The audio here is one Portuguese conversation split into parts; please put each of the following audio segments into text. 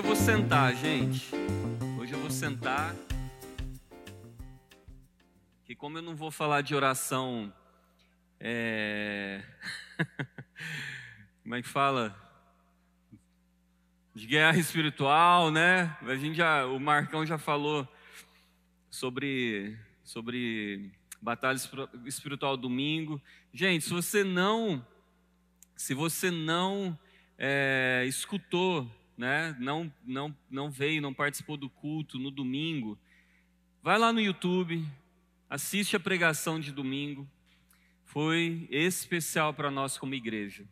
eu vou sentar, gente. Hoje eu vou sentar. Que como eu não vou falar de oração, é... como é que fala? De guerra espiritual, né? A gente já, o Marcão já falou sobre sobre batalha espiritual domingo. Gente, se você não se você não é, escutou né, não, não, não veio, não participou do culto no domingo, vai lá no YouTube, assiste a pregação de domingo. Foi especial para nós como igreja.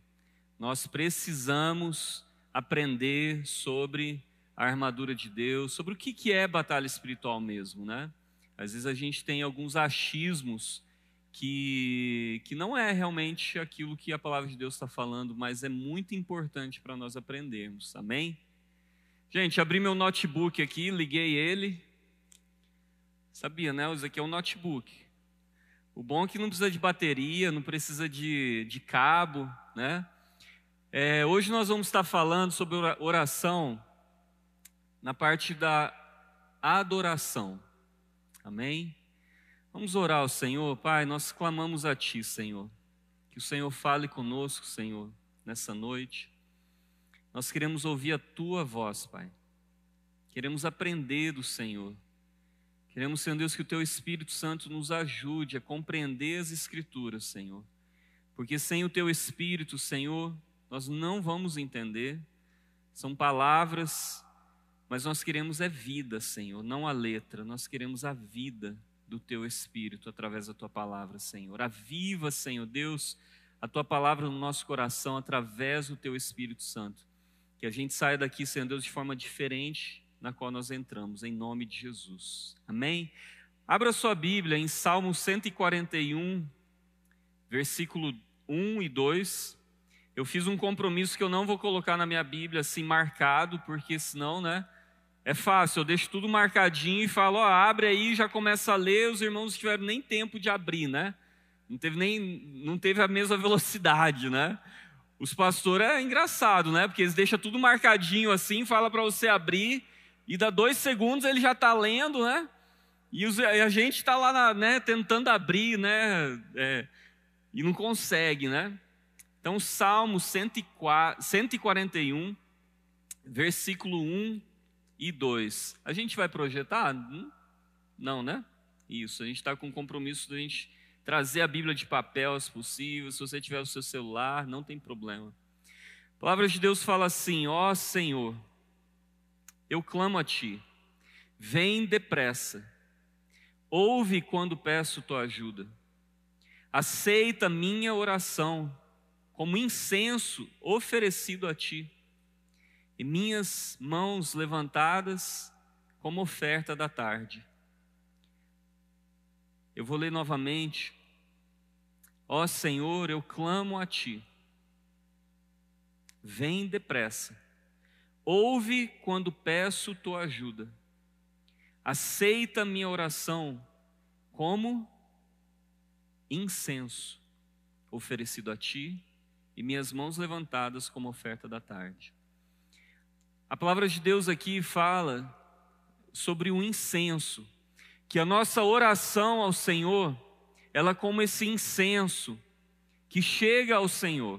Nós precisamos aprender sobre a armadura de Deus, sobre o que, é batalha espiritual mesmo, né? Às vezes a gente tem alguns achismos que, que não é realmente aquilo que a palavra de Deus está falando, mas é muito importante para nós aprendermos, amém? Gente, abri meu notebook aqui, liguei ele. Sabia, né? Isso aqui é um notebook. O bom é que não precisa de bateria, não precisa de, de cabo, né? É, hoje nós vamos estar falando sobre oração na parte da adoração. Amém? Vamos orar ao Senhor, Pai. Nós clamamos a Ti, Senhor. Que o Senhor fale conosco, Senhor, nessa noite. Nós queremos ouvir a Tua voz, Pai. Queremos aprender do Senhor. Queremos, Senhor Deus, que o Teu Espírito Santo nos ajude a compreender as Escrituras, Senhor. Porque sem o Teu Espírito, Senhor, nós não vamos entender. São palavras, mas nós queremos é vida, Senhor, não a letra. Nós queremos a vida do teu espírito através da tua palavra, Senhor. Aviva, Senhor Deus, a tua palavra no nosso coração através do teu Espírito Santo. Que a gente saia daqui, Senhor Deus, de forma diferente na qual nós entramos, em nome de Jesus. Amém? Abra sua Bíblia em Salmo 141, versículo 1 e 2. Eu fiz um compromisso que eu não vou colocar na minha Bíblia assim marcado, porque senão, né? É fácil, eu deixo tudo marcadinho e falo, ó, abre aí, já começa a ler, os irmãos não tiveram nem tempo de abrir, né? Não teve nem, não teve a mesma velocidade, né? Os pastores é engraçado, né? Porque eles deixam tudo marcadinho assim, fala para você abrir, e dá dois segundos ele já está lendo, né? E, os, a gente está lá, na, né, tentando abrir, né? É, e não consegue, né? Então, Salmo 104, 141, versículo 1 e 2. A gente vai projetar? Hum? Não, né? Isso, a gente está com o compromisso de a gente trazer a Bíblia de papel, se possível. Se você tiver o seu celular, não tem problema. A palavra de Deus fala assim: Ó Senhor, eu clamo a Ti, vem depressa, ouve quando peço Tua ajuda, aceita minha oração como incenso oferecido a Ti e minhas mãos levantadas como oferta da tarde. Eu vou ler novamente. Ó Senhor, eu clamo a Ti. Vem depressa. Ouve quando peço Tua ajuda. Aceita minha oração como incenso oferecido a Ti e minhas mãos levantadas como oferta da tarde. A palavra de Deus aqui fala sobre o incenso, que a nossa oração ao Senhor, ela é como esse incenso que chega ao Senhor.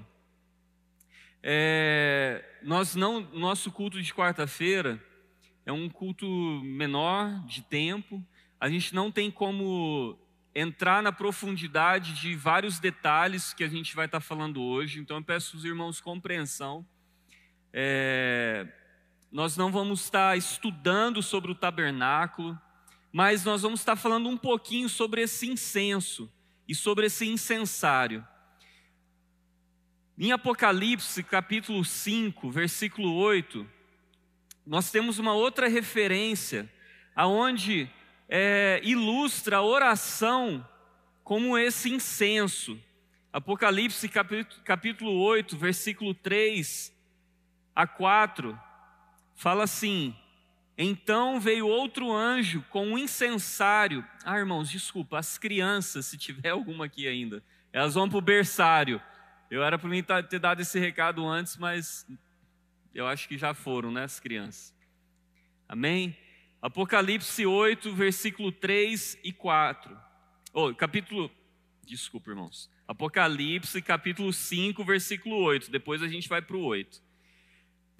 É, nós não, nosso culto de quarta-feira é um culto menor de tempo. A gente não tem como entrar na profundidade de vários detalhes que a gente vai estar falando hoje. Então eu peço aos irmãos compreensão. É, nós não vamos estar estudando sobre o tabernáculo, mas nós vamos estar falando um pouquinho sobre esse incenso e sobre esse incensário. Em Apocalipse, capítulo 5, versículo 8, nós temos uma outra referência, aonde é, ilustra a oração como esse incenso. Apocalipse, capítulo, capítulo 8, versículo 3 a 4 fala assim: Então veio outro anjo com um incensário. Ah, irmãos, desculpa, as crianças, se tiver alguma aqui ainda, elas vão para o berçário. Eu era para mim ter dado esse recado antes, mas eu acho que já foram, né, as crianças. Amém? Apocalipse 8, versículo 3 e 4. Oh, capítulo. Desculpa, irmãos. Apocalipse, capítulo 5, versículo 8. Depois a gente vai para o 8.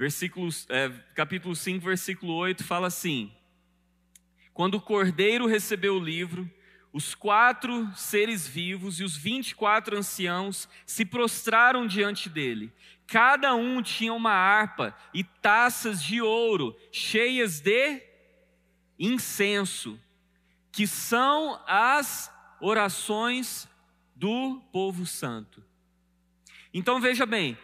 Versículo, é, capítulo 5, versículo 8 fala assim: Quando o cordeiro recebeu o livro, os quatro seres vivos e os vinte e quatro anciãos se prostraram diante dele. Cada um tinha uma harpa e taças de ouro cheias de incenso, que são as orações do povo santo. Então veja bem,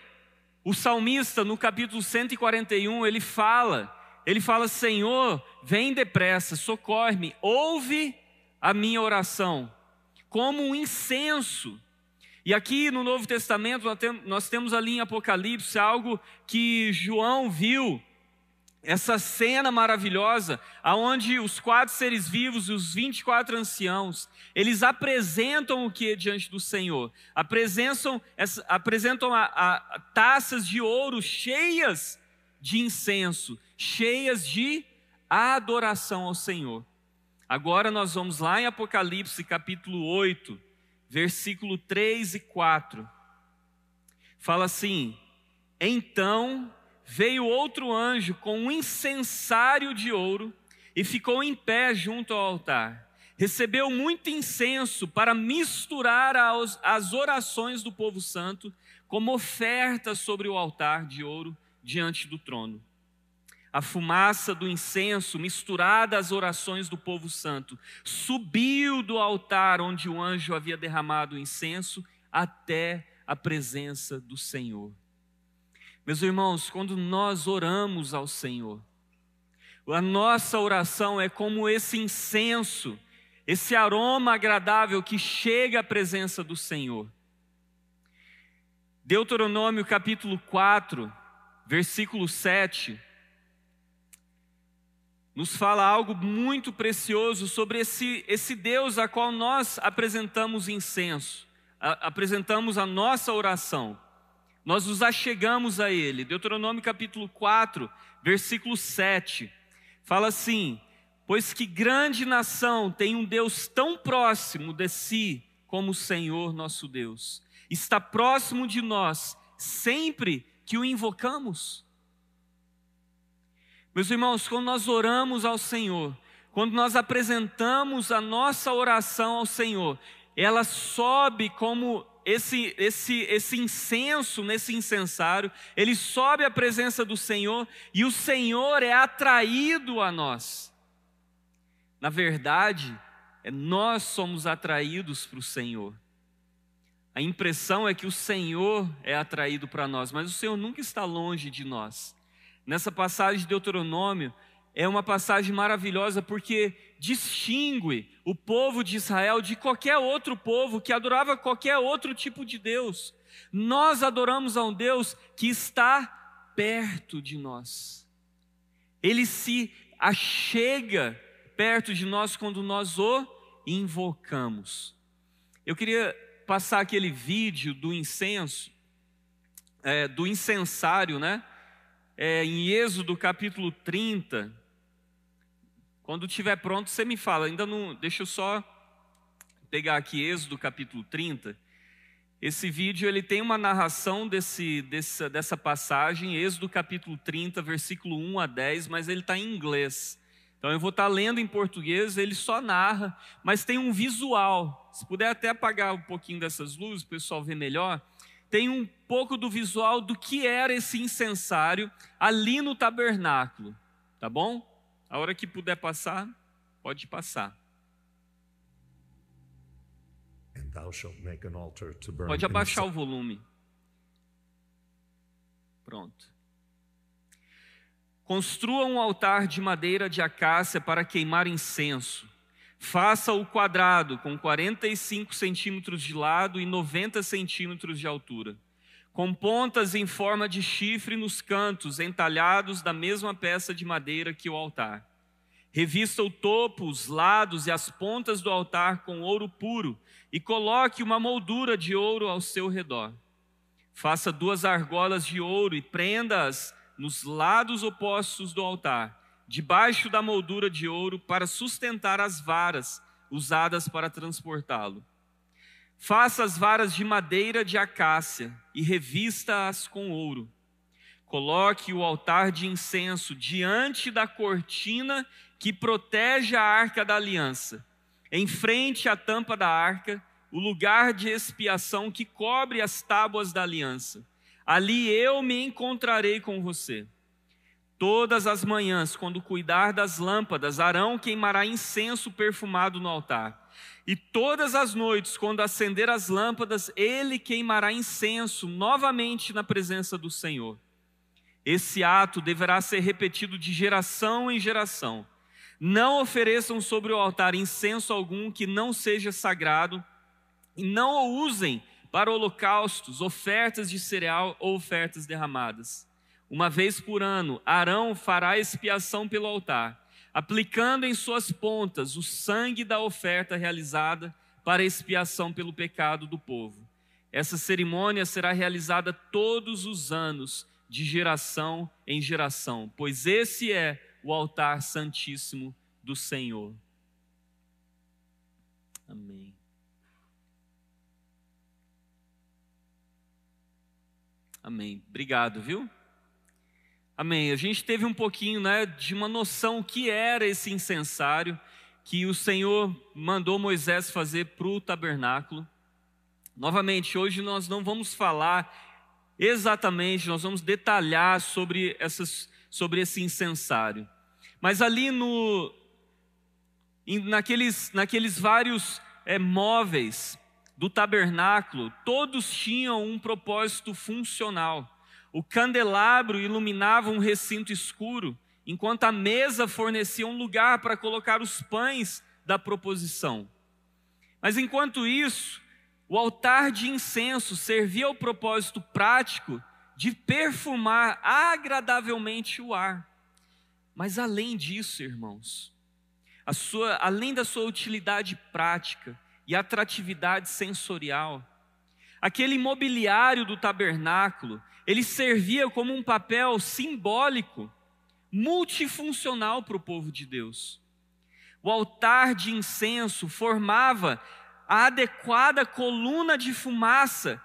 o salmista no capítulo 141, ele fala, ele fala: "Senhor, vem depressa, socorre-me, ouve a minha oração, como um incenso. E aqui no Novo Testamento nós temos ali em Apocalipse algo que João viu, essa cena maravilhosa, aonde os quatro seres vivos e os 24 anciãos, eles apresentam o que diante do Senhor? Apresentam, apresentam a, a, taças de ouro cheias de incenso, cheias de adoração ao Senhor. Agora nós vamos lá em Apocalipse capítulo 8, versículo 3 e 4. Fala assim: Então veio outro anjo com um incensário de ouro e ficou em pé junto ao altar. Recebeu muito incenso para misturar as orações do povo santo como oferta sobre o altar de ouro diante do trono a fumaça do incenso, misturada às orações do povo santo, subiu do altar onde o anjo havia derramado o incenso até a presença do Senhor. Meus irmãos, quando nós oramos ao Senhor, a nossa oração é como esse incenso, esse aroma agradável que chega à presença do Senhor. Deuteronômio capítulo 4, versículo 7 nos fala algo muito precioso sobre esse, esse Deus a qual nós apresentamos incenso, a, apresentamos a nossa oração, nós nos achegamos a Ele. Deuteronômio capítulo 4, versículo 7, fala assim: Pois que grande nação tem um Deus tão próximo de si como o Senhor nosso Deus, está próximo de nós sempre que o invocamos. Meus irmãos, quando nós oramos ao Senhor, quando nós apresentamos a nossa oração ao Senhor, ela sobe como esse, esse, esse incenso nesse incensário, ele sobe à presença do Senhor e o Senhor é atraído a nós. Na verdade, é nós somos atraídos para o Senhor. A impressão é que o Senhor é atraído para nós, mas o Senhor nunca está longe de nós nessa passagem de Deuteronômio é uma passagem maravilhosa porque distingue o povo de Israel de qualquer outro povo que adorava qualquer outro tipo de Deus. Nós adoramos a um Deus que está perto de nós. Ele se achega perto de nós quando nós o invocamos. Eu queria passar aquele vídeo do incenso, é, do incensário, né? é, em Êxodo capítulo 30. Quando estiver pronto, você me fala. Ainda não. Deixa eu só pegar aqui Êxodo capítulo 30. Esse vídeo ele tem uma narração desse, dessa, dessa passagem, Êxodo capítulo 30, versículo 1 a 10, mas ele está em inglês. Então eu vou estar tá lendo em português, ele só narra, mas tem um visual. Se puder até apagar um pouquinho dessas luzes, o pessoal ver melhor tem um pouco do visual do que era esse incensário ali no tabernáculo, tá bom? A hora que puder passar, pode passar. Pode abaixar o volume. Pronto. Construa um altar de madeira de acácia para queimar incenso. Faça o quadrado com 45 centímetros de lado e 90 centímetros de altura, com pontas em forma de chifre nos cantos, entalhados da mesma peça de madeira que o altar. Revista o topo, os lados e as pontas do altar com ouro puro e coloque uma moldura de ouro ao seu redor. Faça duas argolas de ouro e prenda-as nos lados opostos do altar debaixo da moldura de ouro, para sustentar as varas usadas para transportá-lo. Faça as varas de madeira de acácia e revista-as com ouro. Coloque o altar de incenso diante da cortina que protege a arca da aliança, em frente à tampa da arca, o lugar de expiação que cobre as tábuas da aliança. Ali eu me encontrarei com você. Todas as manhãs, quando cuidar das lâmpadas, Arão queimará incenso perfumado no altar. E todas as noites, quando acender as lâmpadas, ele queimará incenso novamente na presença do Senhor. Esse ato deverá ser repetido de geração em geração. Não ofereçam sobre o altar incenso algum que não seja sagrado, e não o usem para holocaustos, ofertas de cereal ou ofertas derramadas. Uma vez por ano, Arão fará expiação pelo altar, aplicando em suas pontas o sangue da oferta realizada para expiação pelo pecado do povo. Essa cerimônia será realizada todos os anos, de geração em geração, pois esse é o altar santíssimo do Senhor. Amém. Amém. Obrigado, viu? Amém. A gente teve um pouquinho né, de uma noção que era esse incensário que o Senhor mandou Moisés fazer para o tabernáculo. Novamente, hoje nós não vamos falar exatamente, nós vamos detalhar sobre, essas, sobre esse incensário. Mas ali no, naqueles, naqueles vários é, móveis do tabernáculo, todos tinham um propósito funcional. O candelabro iluminava um recinto escuro, enquanto a mesa fornecia um lugar para colocar os pães da proposição. Mas enquanto isso, o altar de incenso servia ao propósito prático de perfumar agradavelmente o ar. Mas além disso, irmãos, sua, além da sua utilidade prática e atratividade sensorial, aquele mobiliário do tabernáculo ele servia como um papel simbólico, multifuncional para o povo de Deus. O altar de incenso formava a adequada coluna de fumaça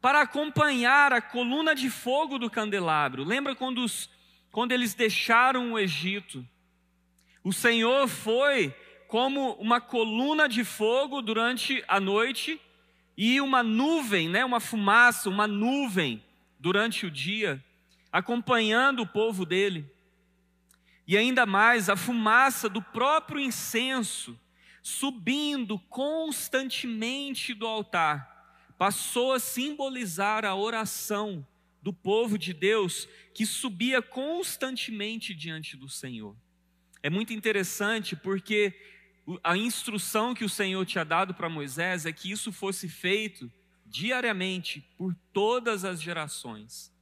para acompanhar a coluna de fogo do candelabro. Lembra quando, os, quando eles deixaram o Egito? O Senhor foi como uma coluna de fogo durante a noite e uma nuvem, né, uma fumaça, uma nuvem durante o dia, acompanhando o povo dele. E ainda mais, a fumaça do próprio incenso subindo constantemente do altar, passou a simbolizar a oração do povo de Deus que subia constantemente diante do Senhor. É muito interessante porque a instrução que o Senhor tinha dado para Moisés é que isso fosse feito diariamente por todas as gerações.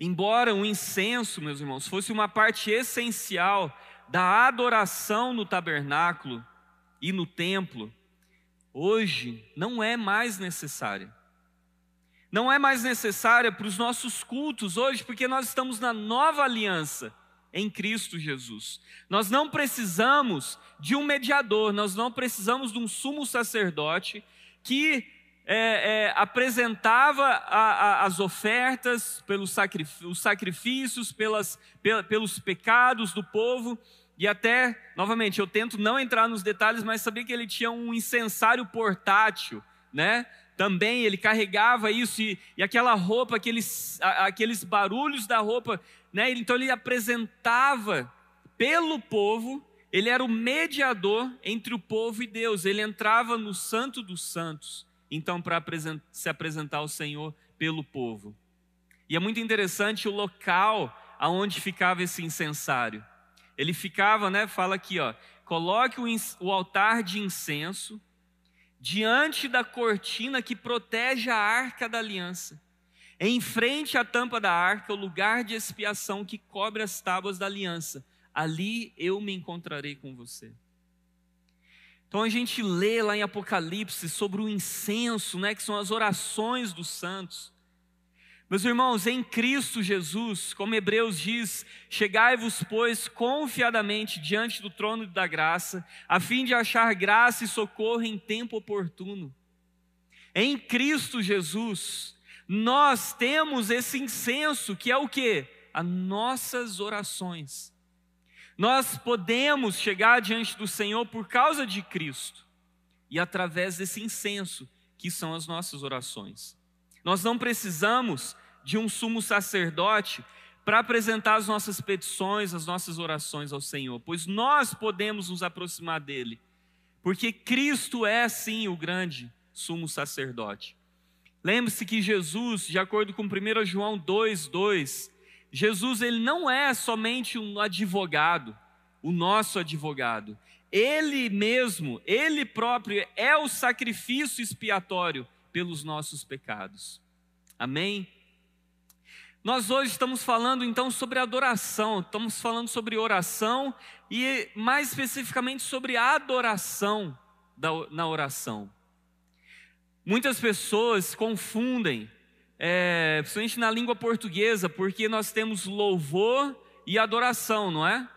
Embora o incenso, meus irmãos, fosse uma parte essencial da adoração no tabernáculo e no templo, hoje não é mais necessária. Não é mais necessária para os nossos cultos hoje, porque nós estamos na nova aliança em Cristo Jesus. Nós não precisamos de um mediador, nós não precisamos de um sumo sacerdote que é, é, apresentava a, a, as ofertas, pelos os sacrifícios, pelas, pelos pecados do povo, e até, novamente, eu tento não entrar nos detalhes, mas sabia que ele tinha um incensário portátil, né? Também ele carregava isso e, e aquela roupa, aqueles, aqueles barulhos da roupa, né? Então ele apresentava pelo povo, ele era o mediador entre o povo e Deus. Ele entrava no Santo dos Santos então para se apresentar ao Senhor pelo povo. E é muito interessante o local aonde ficava esse incensário. Ele ficava, né, fala aqui, ó, coloque o, o altar de incenso diante da cortina que protege a arca da aliança. Em frente à tampa da arca, o lugar de expiação que cobre as tábuas da aliança. Ali eu me encontrarei com você. Então a gente lê lá em Apocalipse sobre o incenso, né, que são as orações dos santos. Meus irmãos, em Cristo Jesus, como Hebreus diz, chegai-vos, pois, confiadamente diante do trono da graça, a fim de achar graça e socorro em tempo oportuno. Em Cristo Jesus, nós temos esse incenso que é o que? As nossas orações. Nós podemos chegar diante do Senhor por causa de Cristo e através desse incenso que são as nossas orações. Nós não precisamos de um sumo sacerdote para apresentar as nossas petições, as nossas orações ao Senhor, pois nós podemos nos aproximar dele, porque Cristo é sim o grande sumo sacerdote. Lembre-se que Jesus, de acordo com 1 João 2:2, Jesus ele não é somente um advogado, o nosso advogado. Ele mesmo, ele próprio é o sacrifício expiatório pelos nossos pecados. Amém? Nós hoje estamos falando então sobre adoração, estamos falando sobre oração e mais especificamente sobre adoração na oração. Muitas pessoas confundem, é, principalmente na língua portuguesa, porque nós temos louvor e adoração, não é?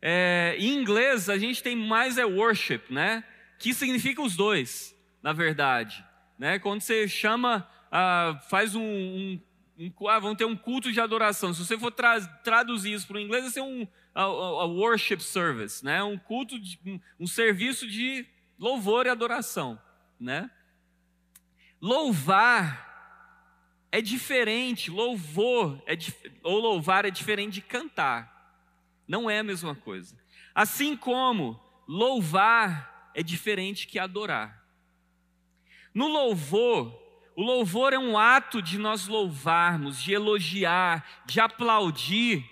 é? Em inglês a gente tem mais é worship, né? Que significa os dois, na verdade. Né? Quando você chama, ah, faz um, um, um ah, vamos ter um culto de adoração. Se você for tra traduzir isso para o inglês, vai ser um a, a worship service, né? Um culto, de, um, um serviço de louvor e adoração, né? Louvar é diferente, louvor é, ou louvar é diferente de cantar. Não é a mesma coisa. Assim como louvar é diferente que adorar. No louvor, o louvor é um ato de nós louvarmos, de elogiar, de aplaudir.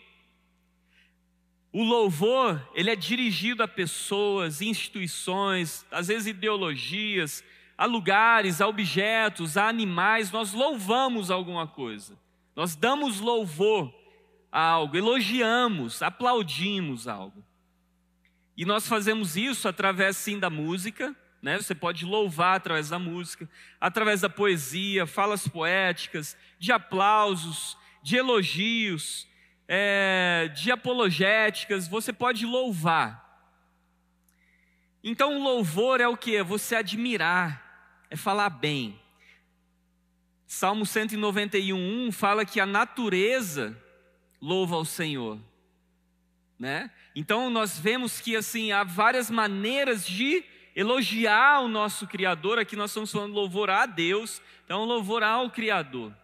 O louvor, ele é dirigido a pessoas, instituições, às vezes ideologias, a lugares, a objetos, a animais, nós louvamos alguma coisa. Nós damos louvor a algo, elogiamos, aplaudimos algo. E nós fazemos isso através sim da música, né? Você pode louvar através da música, através da poesia, falas poéticas, de aplausos, de elogios, é, de apologéticas. Você pode louvar. Então, o louvor é o que? É você admirar, é falar bem. Salmo 191 fala que a natureza louva ao Senhor, né? Então nós vemos que assim há várias maneiras de elogiar o nosso Criador, aqui nós estamos falando louvor a Deus, então louvor ao Criador.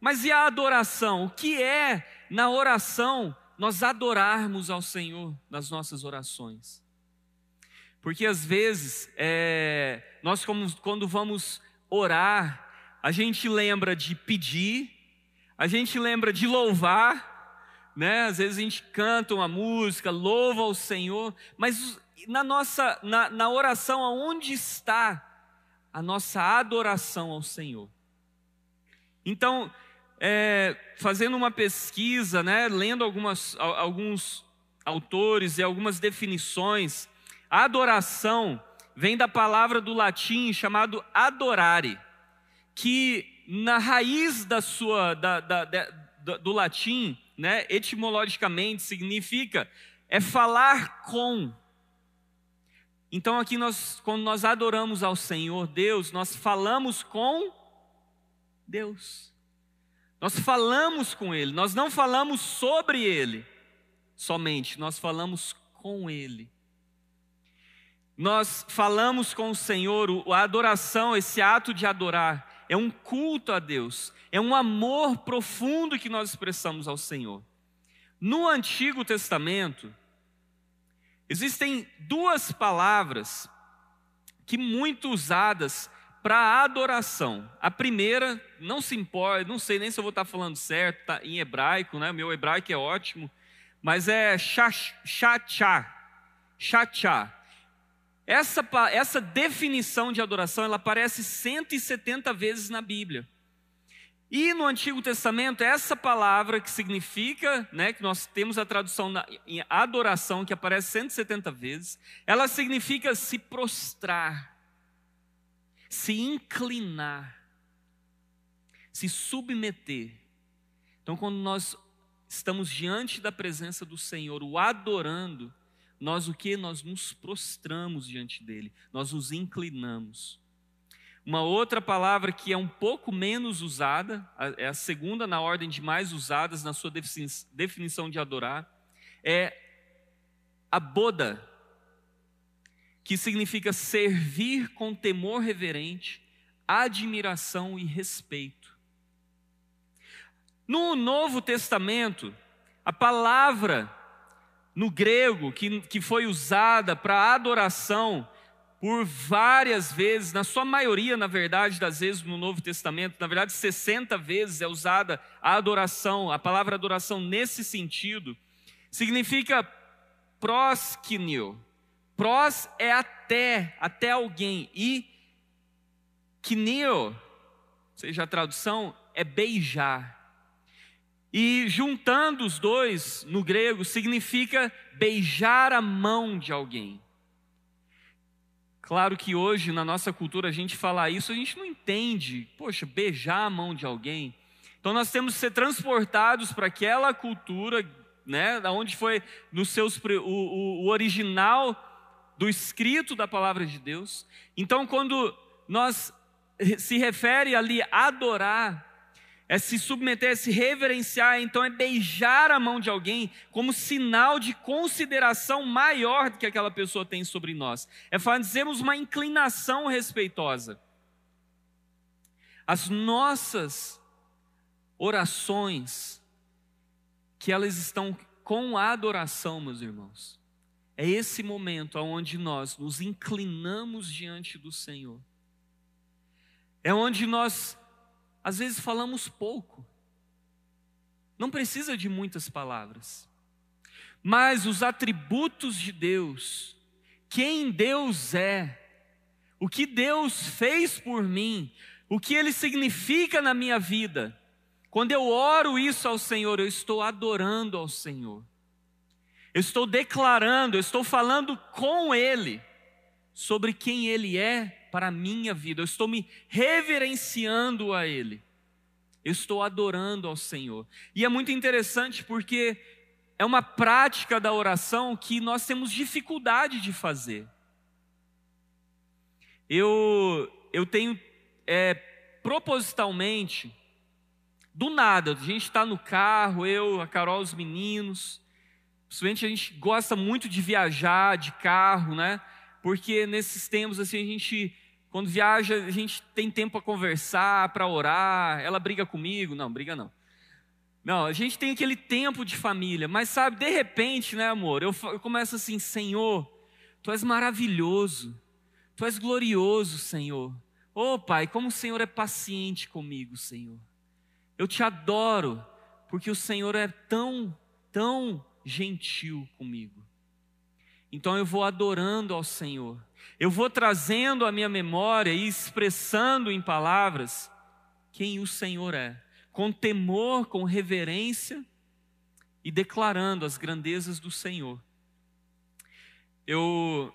Mas e a adoração? O que é na oração nós adorarmos ao Senhor nas nossas orações? Porque às vezes, é, nós como, quando vamos orar, a gente lembra de pedir, a gente lembra de louvar, né? Às vezes a gente canta uma música, louva ao Senhor, mas na nossa na, na oração aonde está a nossa adoração ao Senhor? Então, é, fazendo uma pesquisa, né, lendo algumas, alguns autores e algumas definições, a adoração vem da palavra do latim chamado adorare, que na raiz da sua da, da, da, do latim, né, etimologicamente significa é falar com, então aqui nós, quando nós adoramos ao Senhor Deus, nós falamos com Deus. Nós falamos com Ele, nós não falamos sobre Ele somente, nós falamos com Ele. Nós falamos com o Senhor, a adoração, esse ato de adorar, é um culto a Deus, é um amor profundo que nós expressamos ao Senhor. No Antigo Testamento, Existem duas palavras que muito usadas para adoração. A primeira, não se importa, não sei nem se eu vou estar falando certo, tá em hebraico, né? Meu hebraico é ótimo, mas é chachá. Chachá. Essa, essa definição de adoração, ela aparece 170 vezes na Bíblia. E no Antigo Testamento, essa palavra que significa, né, que nós temos a tradução na, em adoração, que aparece 170 vezes, ela significa se prostrar, se inclinar, se submeter. Então, quando nós estamos diante da presença do Senhor, o adorando, nós o que? Nós nos prostramos diante dele, nós nos inclinamos. Uma outra palavra que é um pouco menos usada, é a segunda na ordem de mais usadas na sua definição de adorar, é a boda, que significa servir com temor reverente, admiração e respeito. No Novo Testamento, a palavra no grego que, que foi usada para adoração por várias vezes, na sua maioria, na verdade, das vezes no Novo Testamento, na verdade, 60 vezes é usada a adoração, a palavra adoração nesse sentido, significa proskinio. Pros é até, até alguém, e kinio, seja a tradução, é beijar. E juntando os dois no grego significa beijar a mão de alguém. Claro que hoje na nossa cultura a gente falar isso, a gente não entende, poxa, beijar a mão de alguém. Então nós temos que ser transportados para aquela cultura, né, onde foi nos seus o, o, o original do escrito da palavra de Deus. Então quando nós se refere ali a adorar, é se submeter, é se reverenciar, então é beijar a mão de alguém como sinal de consideração maior que aquela pessoa tem sobre nós. É fazermos uma inclinação respeitosa. As nossas orações, que elas estão com a adoração, meus irmãos. É esse momento onde nós nos inclinamos diante do Senhor. É onde nós às vezes falamos pouco. Não precisa de muitas palavras. Mas os atributos de Deus, quem Deus é, o que Deus fez por mim, o que Ele significa na minha vida, quando eu oro isso ao Senhor, eu estou adorando ao Senhor. Eu estou declarando, eu estou falando com Ele sobre quem Ele é para a minha vida, eu estou me reverenciando a Ele, eu estou adorando ao Senhor. E é muito interessante porque é uma prática da oração que nós temos dificuldade de fazer. Eu, eu tenho é, propositalmente, do nada, a gente está no carro, eu, a Carol, os meninos, principalmente a gente gosta muito de viajar de carro, né? Porque nesses tempos assim a gente quando viaja a gente tem tempo para conversar, para orar. Ela briga comigo? Não, briga não. Não, a gente tem aquele tempo de família, mas sabe, de repente, né, amor? Eu, eu começo assim, Senhor, Tu és maravilhoso, Tu és glorioso, Senhor. Oh, Pai, como o Senhor é paciente comigo, Senhor. Eu te adoro, porque o Senhor é tão, tão gentil comigo. Então eu vou adorando ao Senhor, eu vou trazendo à minha memória e expressando em palavras quem o Senhor é, com temor, com reverência e declarando as grandezas do Senhor. Eu,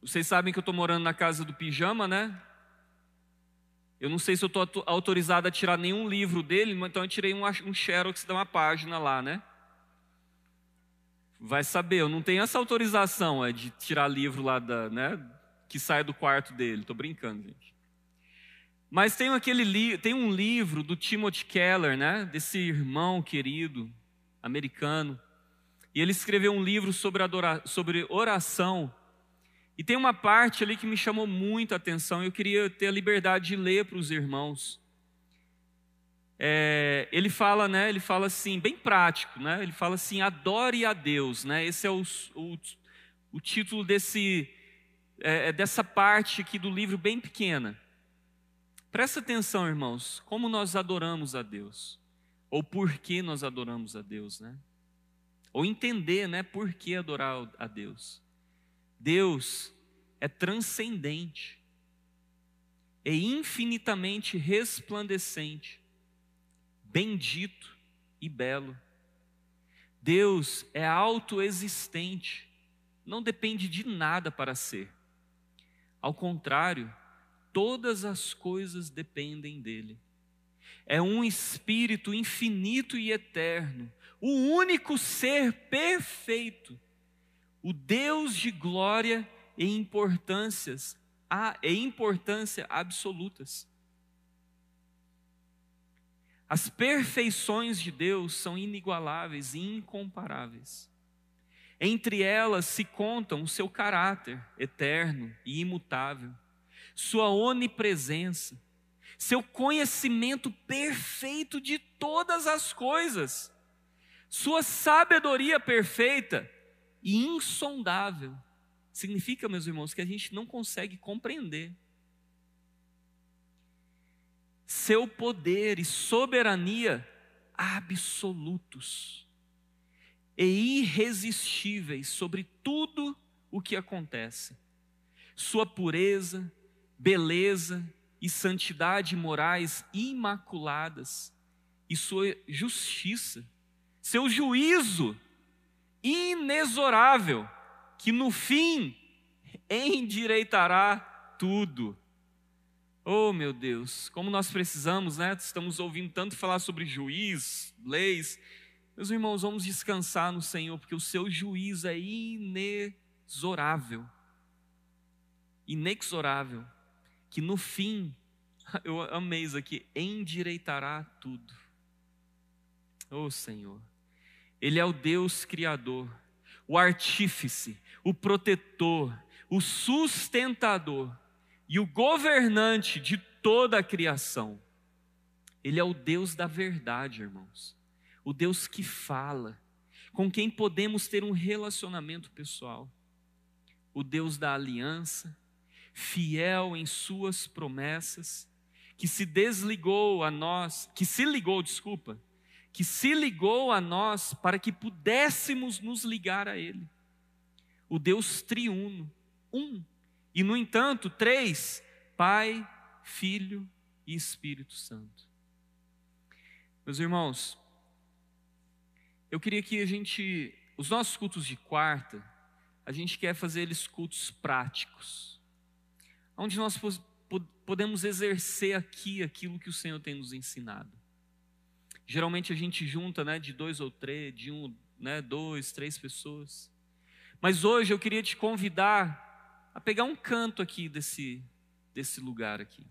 vocês sabem que eu estou morando na casa do pijama, né? Eu não sei se eu estou autorizado a tirar nenhum livro dele, então eu tirei um, um xerox de uma página lá, né? Vai saber, eu não tenho essa autorização é, de tirar livro lá da, né, que sai do quarto dele. Estou brincando, gente. Mas tem aquele tem um livro do Timothy Keller, né, desse irmão querido americano. E ele escreveu um livro sobre, sobre oração. E tem uma parte ali que me chamou muito a atenção. Eu queria ter a liberdade de ler para os irmãos é, ele fala, né? Ele fala assim, bem prático, né? Ele fala assim, adore a Deus, né? Esse é o, o, o título desse é, é, dessa parte aqui do livro bem pequena. Presta atenção, irmãos, como nós adoramos a Deus, ou por que nós adoramos a Deus, né? Ou entender, né? Por que adorar a Deus? Deus é transcendente, é infinitamente resplandecente bendito e belo. Deus é autoexistente, não depende de nada para ser. Ao contrário, todas as coisas dependem dele. é um espírito infinito e eterno, o único ser perfeito, o Deus de glória e importâncias, e importância absolutas. As perfeições de Deus são inigualáveis e incomparáveis. Entre elas se contam o seu caráter eterno e imutável, sua onipresença, seu conhecimento perfeito de todas as coisas, sua sabedoria perfeita e insondável. Significa, meus irmãos, que a gente não consegue compreender. Seu poder e soberania absolutos e irresistíveis sobre tudo o que acontece. Sua pureza, beleza e santidade morais imaculadas, e sua justiça, seu juízo inexorável, que no fim endireitará tudo. Oh, meu Deus, como nós precisamos, né? Estamos ouvindo tanto falar sobre juiz, leis, meus irmãos, vamos descansar no Senhor, porque o seu juízo é inexorável. Inexorável. Que no fim, eu amei isso aqui, endireitará tudo. Oh Senhor, Ele é o Deus Criador, o artífice, o protetor, o sustentador e o governante de toda a criação. Ele é o Deus da verdade, irmãos o Deus que fala, com quem podemos ter um relacionamento pessoal, o Deus da aliança, fiel em suas promessas, que se desligou a nós, que se ligou, desculpa, que se ligou a nós para que pudéssemos nos ligar a Ele. O Deus triuno, um, e no entanto, três: Pai, Filho e Espírito Santo. Meus irmãos, eu queria que a gente, os nossos cultos de quarta, a gente quer fazer eles cultos práticos, onde nós podemos exercer aqui aquilo que o Senhor tem nos ensinado. Geralmente a gente junta, né, de dois ou três, de um, né, dois, três pessoas. Mas hoje eu queria te convidar a pegar um canto aqui desse desse lugar aqui.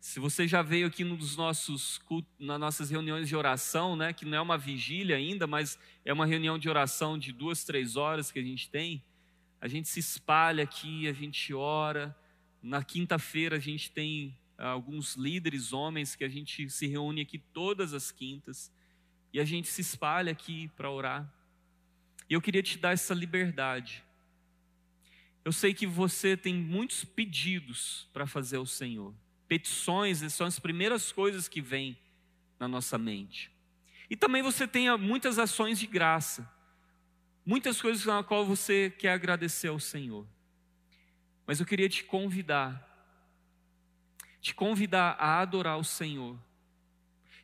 Se você já veio aqui nos nossos nas nossas reuniões de oração, né, que não é uma vigília ainda, mas é uma reunião de oração de duas, três horas que a gente tem, a gente se espalha aqui, a gente ora. Na quinta-feira a gente tem alguns líderes homens que a gente se reúne aqui todas as quintas e a gente se espalha aqui para orar. E eu queria te dar essa liberdade. Eu sei que você tem muitos pedidos para fazer ao Senhor petições são as primeiras coisas que vêm na nossa mente. E também você tem muitas ações de graça, muitas coisas na qual você quer agradecer ao Senhor. Mas eu queria te convidar, te convidar a adorar o Senhor.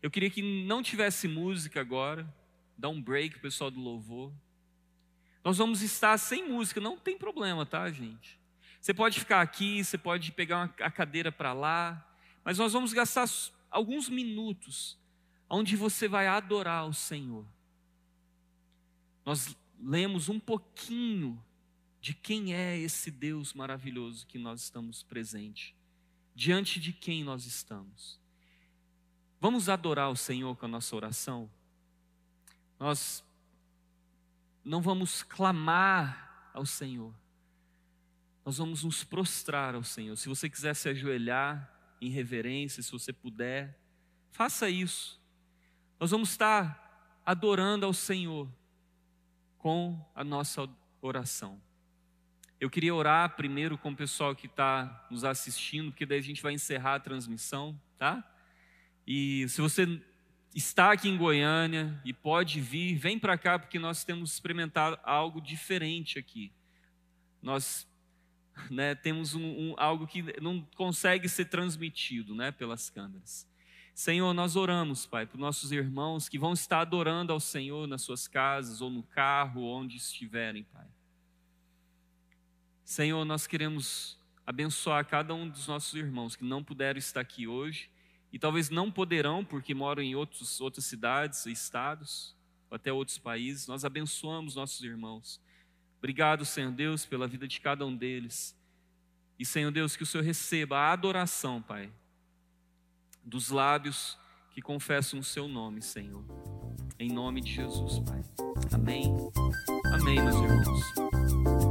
Eu queria que não tivesse música agora, dá um break, pessoal do louvor. Nós vamos estar sem música, não tem problema, tá, gente? Você pode ficar aqui, você pode pegar uma, a cadeira para lá, mas nós vamos gastar alguns minutos onde você vai adorar o Senhor. Nós lemos um pouquinho de quem é esse Deus maravilhoso que nós estamos presente, diante de quem nós estamos. Vamos adorar o Senhor com a nossa oração? Nós não vamos clamar ao Senhor, nós vamos nos prostrar ao Senhor. Se você quiser se ajoelhar em reverência, se você puder, faça isso. Nós vamos estar adorando ao Senhor com a nossa oração. Eu queria orar primeiro com o pessoal que está nos assistindo, porque daí a gente vai encerrar a transmissão, tá? E se você está aqui em Goiânia e pode vir, vem para cá, porque nós temos experimentado algo diferente aqui. Nós né, temos um, um, algo que não consegue ser transmitido né, pelas câmeras. Senhor, nós oramos, Pai, para nossos irmãos que vão estar adorando ao Senhor nas suas casas, ou no carro, onde estiverem, Pai. Senhor, nós queremos abençoar cada um dos nossos irmãos que não puderam estar aqui hoje e talvez não poderão porque moram em outros, outras cidades e estados, ou até outros países. Nós abençoamos nossos irmãos. Obrigado, Senhor Deus, pela vida de cada um deles. E, Senhor Deus, que o Senhor receba a adoração, Pai, dos lábios que confessam o Seu nome, Senhor. Em nome de Jesus, Pai. Amém. Amém, meus irmãos.